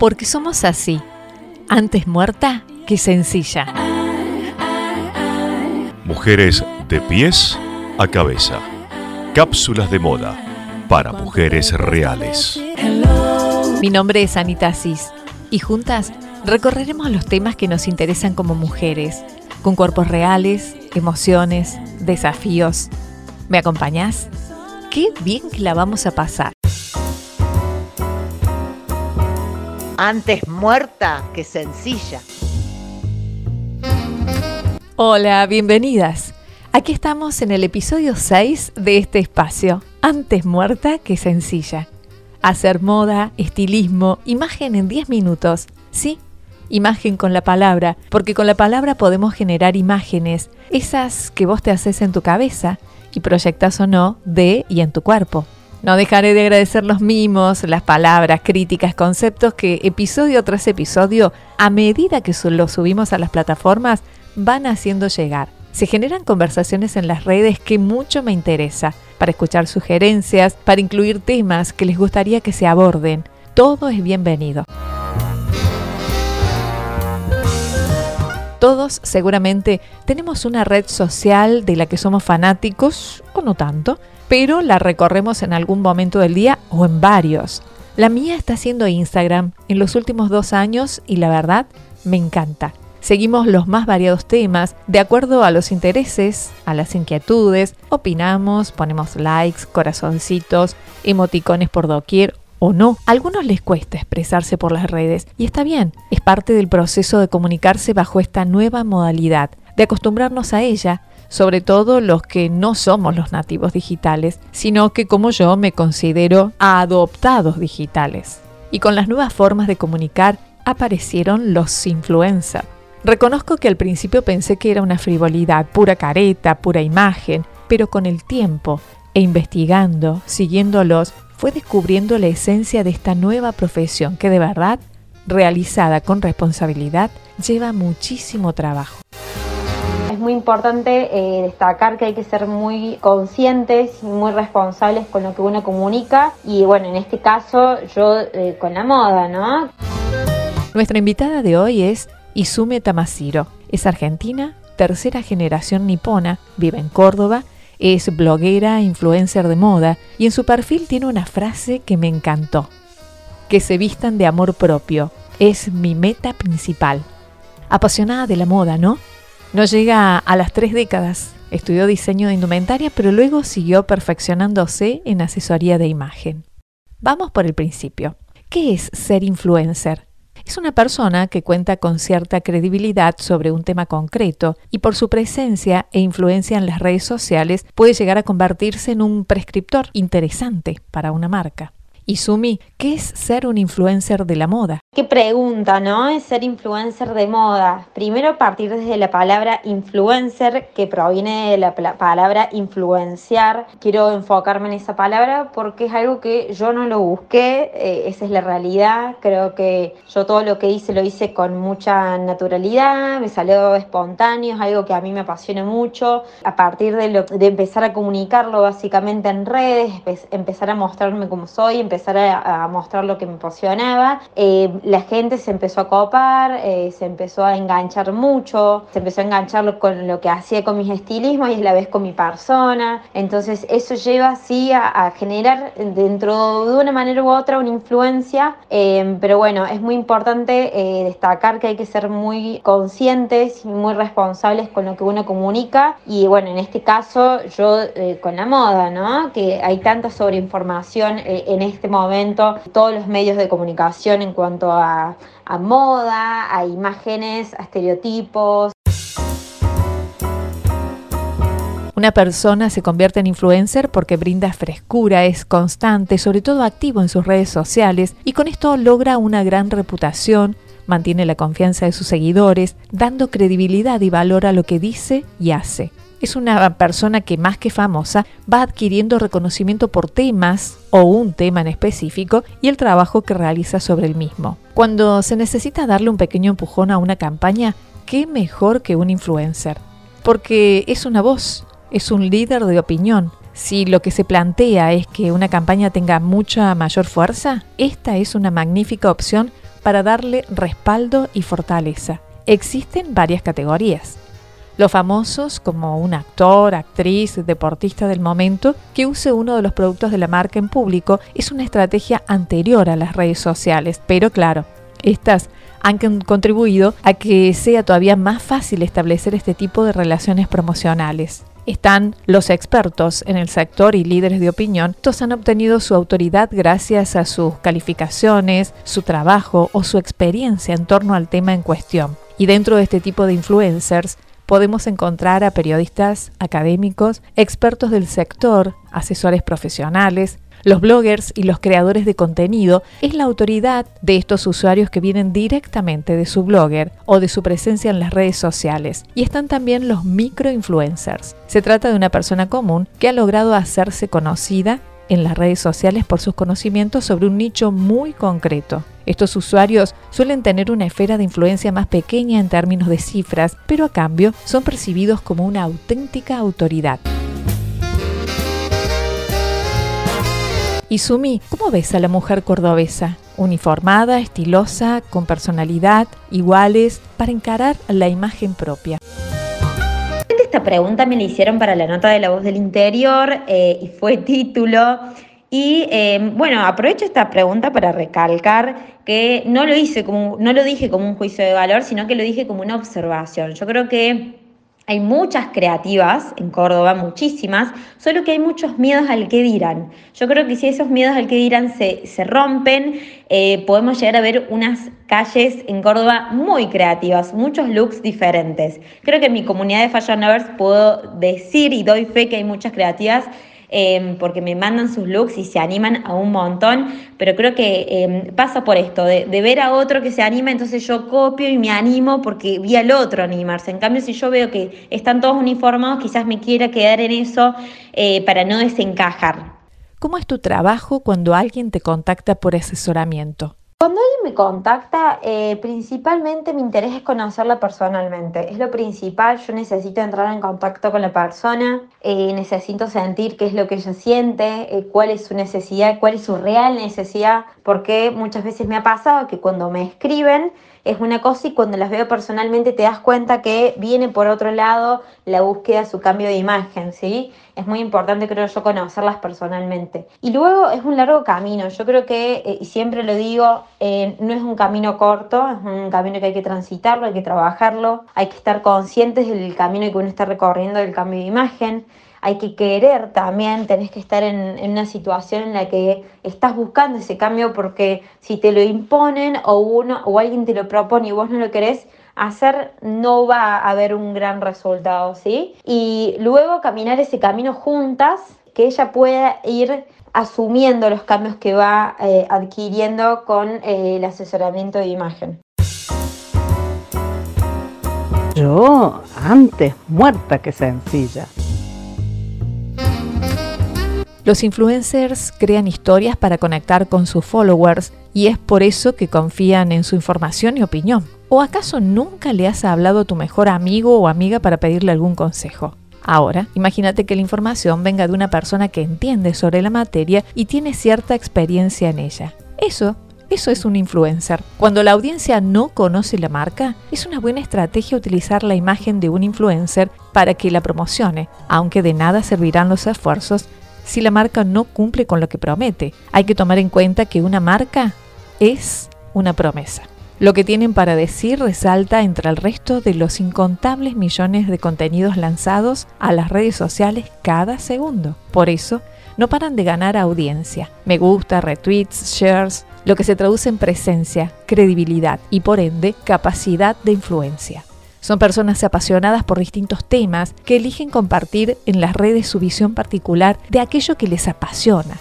Porque somos así, antes muerta que sencilla. Mujeres de pies a cabeza. Cápsulas de moda para mujeres reales. Mi nombre es Anita Asís y juntas recorreremos los temas que nos interesan como mujeres, con cuerpos reales, emociones, desafíos. ¿Me acompañás? Qué bien que la vamos a pasar. Antes muerta que sencilla. Hola, bienvenidas. Aquí estamos en el episodio 6 de este espacio, Antes muerta que sencilla. Hacer moda, estilismo, imagen en 10 minutos. Sí, imagen con la palabra, porque con la palabra podemos generar imágenes, esas que vos te haces en tu cabeza y proyectas o no de y en tu cuerpo. No dejaré de agradecer los mimos, las palabras, críticas, conceptos que episodio tras episodio, a medida que los subimos a las plataformas, van haciendo llegar. Se generan conversaciones en las redes que mucho me interesa, para escuchar sugerencias, para incluir temas que les gustaría que se aborden. Todo es bienvenido. Todos seguramente tenemos una red social de la que somos fanáticos, o no tanto, pero la recorremos en algún momento del día o en varios. La mía está siendo Instagram en los últimos dos años y la verdad me encanta. Seguimos los más variados temas de acuerdo a los intereses, a las inquietudes, opinamos, ponemos likes, corazoncitos, emoticones por doquier o no. A algunos les cuesta expresarse por las redes y está bien, es parte del proceso de comunicarse bajo esta nueva modalidad, de acostumbrarnos a ella, sobre todo los que no somos los nativos digitales, sino que como yo me considero adoptados digitales. Y con las nuevas formas de comunicar aparecieron los influencers. Reconozco que al principio pensé que era una frivolidad, pura careta, pura imagen, pero con el tiempo e investigando, siguiéndolos, fue descubriendo la esencia de esta nueva profesión que de verdad, realizada con responsabilidad, lleva muchísimo trabajo. Muy importante eh, destacar que hay que ser muy conscientes y muy responsables con lo que uno comunica y bueno, en este caso yo eh, con la moda, ¿no? Nuestra invitada de hoy es Izume Tamashiro. Es argentina, tercera generación nipona, vive en Córdoba es bloguera, influencer de moda y en su perfil tiene una frase que me encantó. Que se vistan de amor propio. Es mi meta principal. Apasionada de la moda, ¿no? No llega a las tres décadas. Estudió diseño de indumentaria, pero luego siguió perfeccionándose en asesoría de imagen. Vamos por el principio. ¿Qué es ser influencer? Es una persona que cuenta con cierta credibilidad sobre un tema concreto y por su presencia e influencia en las redes sociales puede llegar a convertirse en un prescriptor interesante para una marca. Y Sumi, ¿qué es ser un influencer de la moda? Qué pregunta, ¿no? Es ser influencer de moda. Primero partir desde la palabra influencer, que proviene de la palabra influenciar. Quiero enfocarme en esa palabra porque es algo que yo no lo busqué, eh, esa es la realidad. Creo que yo todo lo que hice lo hice con mucha naturalidad, me salió espontáneo, es algo que a mí me apasiona mucho. A partir de empezar a comunicarlo básicamente en redes, empezar a mostrarme como soy, empezar a, mostrar lo que me apasionaba. Eh, la gente se empezó a copar, eh, se empezó a enganchar mucho, se empezó a enganchar con lo que hacía con mis estilismos y a la vez con mi persona. Entonces eso lleva así a, generar dentro de una manera u otra una influencia, eh, pero bueno, es muy importante destacar que hay que ser muy conscientes y muy responsables con lo que uno comunica y bueno, en este caso yo con la moda, ¿no? Que hay tanta sobreinformación en este momento todos los medios de comunicación en cuanto a, a moda, a imágenes, a estereotipos. Una persona se convierte en influencer porque brinda frescura, es constante, sobre todo activo en sus redes sociales y con esto logra una gran reputación, mantiene la confianza de sus seguidores, dando credibilidad y valor a lo que dice y hace es una persona que más que famosa va adquiriendo reconocimiento por temas o un tema en específico y el trabajo que realiza sobre el mismo. Cuando se necesita darle un pequeño empujón a una campaña, ¿qué mejor que un influencer? Porque es una voz, es un líder de opinión. Si lo que se plantea es que una campaña tenga mucha mayor fuerza, esta es una magnífica opción para darle respaldo y fortaleza. Existen varias categorías. Los famosos como un actor, actriz, deportista del momento que use uno de los productos de la marca en público es una estrategia anterior a las redes sociales, pero claro, estas han contribuido a que sea todavía más fácil establecer este tipo de relaciones promocionales. Están los expertos en el sector y líderes de opinión. Estos han obtenido su autoridad gracias a sus calificaciones, su trabajo o su experiencia en torno al tema en cuestión. Y dentro de este tipo de influencers podemos encontrar a periodistas académicos, expertos del sector, asesores profesionales, los bloggers y los creadores de contenido es la autoridad de estos usuarios que vienen directamente de su blogger o de su presencia en las redes sociales. Y están también los microinfluencers. Se trata de una persona común que ha logrado hacerse conocida en las redes sociales por sus conocimientos sobre un nicho muy concreto. Estos usuarios suelen tener una esfera de influencia más pequeña en términos de cifras, pero a cambio son percibidos como una auténtica autoridad. Y Sumi, ¿cómo ves a la mujer cordobesa? Uniformada, estilosa, con personalidad, iguales, para encarar la imagen propia. Esta pregunta me la hicieron para la nota de la voz del interior eh, y fue título. Y eh, bueno, aprovecho esta pregunta para recalcar que no lo hice como, no lo dije como un juicio de valor, sino que lo dije como una observación. Yo creo que hay muchas creativas en Córdoba, muchísimas, solo que hay muchos miedos al que dirán. Yo creo que si esos miedos al que dirán se, se rompen, eh, podemos llegar a ver unas calles en Córdoba muy creativas, muchos looks diferentes. Creo que en mi comunidad de Fashion Lovers puedo decir y doy fe que hay muchas creativas Em, porque me mandan sus looks y se animan a un montón, pero creo que em, pasa por esto, de, ver a otro que se anima, entonces yo copio y me animo porque vi al otro animarse. En cambio, si yo veo que están todos uniformados, quizás me quiera quedar en eso eh, para no desencajar. ¿Cómo es tu trabajo cuando alguien te contacta por asesoramiento? Cuando alguien me contacta, eh, principalmente mi interés es conocerla personalmente. Es lo principal, yo necesito entrar en contacto con la persona, eh, necesito sentir qué es lo que ella siente, eh, cuál es su necesidad, cuál es su real necesidad, porque muchas veces me ha pasado que cuando me escriben es una cosa y cuando las veo personalmente te das cuenta que viene por otro lado la búsqueda, su cambio de imagen, ¿sí? Es muy importante, creo yo, conocerlas personalmente. Y luego es un largo camino, yo creo que, eh, y siempre lo digo, eh, no es un camino corto, es un camino que hay que transitarlo, hay que trabajarlo, hay que estar conscientes del camino que uno está recorriendo del cambio de imagen hay que querer también, tenés que estar en, una situación en la que estás buscando ese cambio porque si te lo imponen o uno o alguien te lo propone y vos no lo querés hacer, no va a haber un gran resultado, ¿sí? Y luego caminar ese camino juntas, que ella pueda ir asumiendo los cambios que va eh, adquiriendo con eh, el asesoramiento de imagen. Yo antes muerta que sencilla. Los influencers crean historias para conectar con sus followers y es por eso que confían en su información y opinión. ¿O acaso nunca le has hablado a tu mejor amigo o amiga para pedirle algún consejo? Ahora, imagínate que la información venga de una persona que entiende sobre la materia y tiene cierta experiencia en ella. Eso, eso es un influencer. Cuando la audiencia no conoce la marca, es una buena estrategia utilizar la imagen de un influencer para que la promocione, aunque de nada servirán los esfuerzos si la marca no cumple con lo que promete. Hay que tomar en cuenta que una marca es una promesa. Lo que tienen para decir resalta entre el resto de los incontables millones de contenidos lanzados a las redes sociales cada segundo. Por eso, no paran de ganar audiencia, me gusta, retweets, shares, lo que se traduce en presencia, credibilidad y por ende capacidad de influencia. Son personas apasionadas por distintos temas que eligen compartir en las redes su visión particular de aquello que les apasiona.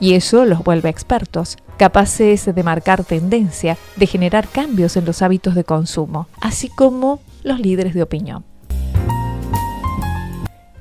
Y eso los vuelve expertos, capaces de marcar tendencia, de generar cambios en los hábitos de consumo, así como los líderes de opinión.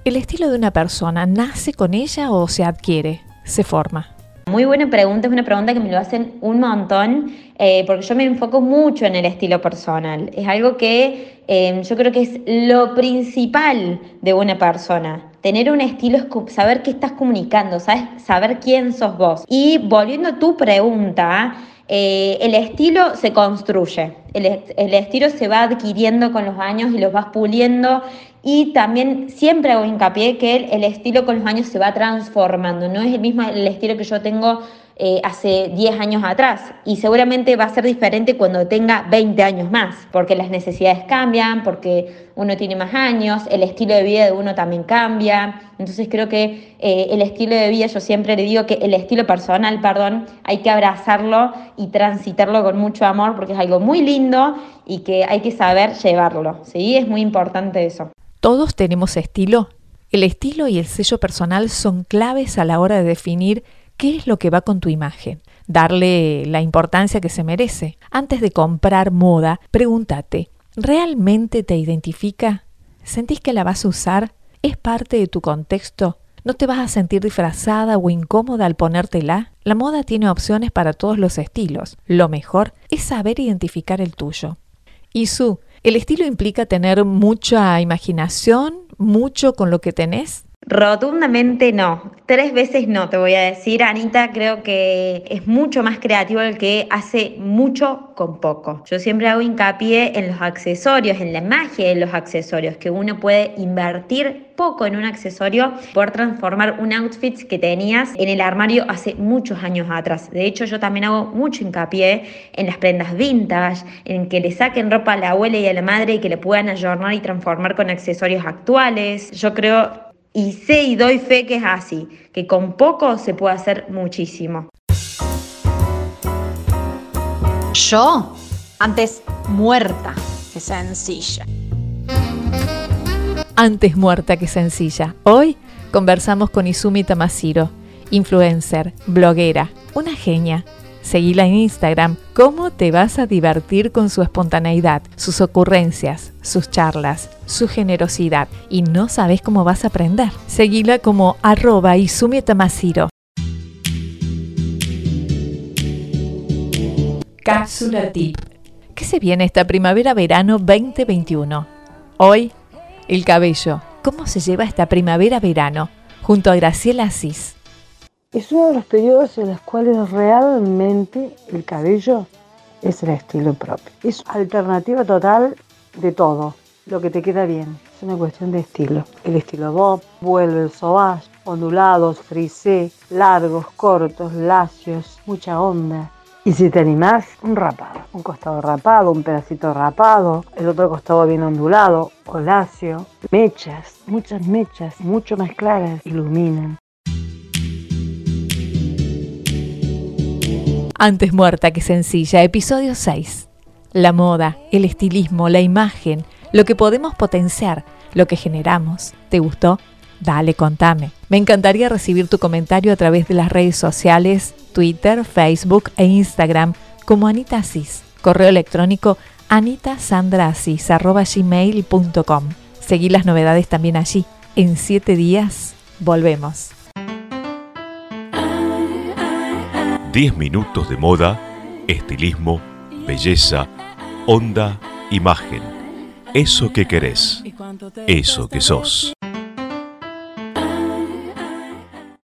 ¿El estilo de una persona nace con ella o se adquiere, se forma? Muy buena pregunta, es una pregunta que me lo hacen un montón, eh, porque yo me enfoco mucho en el estilo personal. Es algo que eh, yo creo que es lo principal de una persona. Tener un estilo es saber qué estás comunicando, ¿sabes? saber quién sos vos. Y volviendo a tu pregunta, Eh, el estilo se construye, el, estilo se va adquiriendo con los años y los vas puliendo y también siempre hago hincapié que el, estilo con los años se va transformando, no es el mismo el estilo que yo tengo eh, hace 10 años atrás y seguramente va a ser diferente cuando tenga 20 años más, porque las necesidades cambian, porque uno tiene más años, el estilo de vida de uno también cambia. Entonces creo que eh, el estilo de vida, yo siempre le digo que el estilo personal, perdón, hay que abrazarlo y transitarlo con mucho amor porque es algo muy lindo y que hay que saber llevarlo. ¿sí? Es muy importante eso. Todos tenemos estilo. El estilo y el sello personal son claves a la hora de definir qué es lo que va con tu imagen, darle la importancia que se merece. Antes de comprar moda, pregúntate, ¿realmente te identifica? ¿Sentís que la vas a usar? ¿Es parte de tu contexto? ¿No te vas a sentir disfrazada o incómoda al ponértela? La moda tiene opciones para todos los estilos. Lo mejor es saber identificar el tuyo. Y su, ¿el estilo implica tener mucha imaginación, mucho con lo que tenés? Rotundamente no. Tres veces no, te voy a decir. Anita creo que es mucho más creativo el que hace mucho con poco. Yo siempre hago hincapié en los accesorios, en la magia de los accesorios, que uno puede invertir poco en un accesorio, poder transformar un outfit que tenías en el armario hace muchos años atrás. De hecho, yo también hago mucho hincapié en las prendas vintage, en que le saquen ropa a la abuela y a la madre y que le puedan ayornar y transformar con accesorios actuales. Yo creo y sé y doy fe que es así, que con poco se puede hacer muchísimo. Yo, antes muerta que sencilla. Antes muerta que sencilla. Hoy conversamos con Izumi Tamashiro, influencer, bloguera, una genia Seguila en Instagram. ¿Cómo te vas a divertir con su espontaneidad, sus ocurrencias, sus charlas, su generosidad? Y no sabes cómo vas a aprender. Seguila como arroba Tamashiro. Cápsula tip. ¿Qué se viene esta primavera-verano 2021? Hoy, el cabello. ¿Cómo se lleva esta primavera-verano? Junto a Graciela Asís. Es uno de los periodos en los cuales realmente el cabello es el estilo propio. Es alternativa total de todo, lo que te queda bien. Es una cuestión de estilo. El estilo bob, vuelve el sauvage, ondulados, frisé, largos, cortos, lacios, mucha onda. Y si te animás, un rapado. Un costado rapado, un pedacito rapado, el otro costado bien ondulado o lacio. Mechas, muchas mechas, mucho más claras, iluminan. Antes muerta que sencilla, episodio 6. La moda, el estilismo, la imagen, lo que podemos potenciar, lo que generamos. ¿Te gustó? Dale, contame. Me encantaría recibir tu comentario a través de las redes sociales, Twitter, Facebook e Instagram como Anita Asís. Correo electrónico anitasandraasis.gmail.com Seguí las novedades también allí. En siete días volvemos. 10 minutos de moda, estilismo, belleza, onda, imagen. Eso que querés, eso que sos.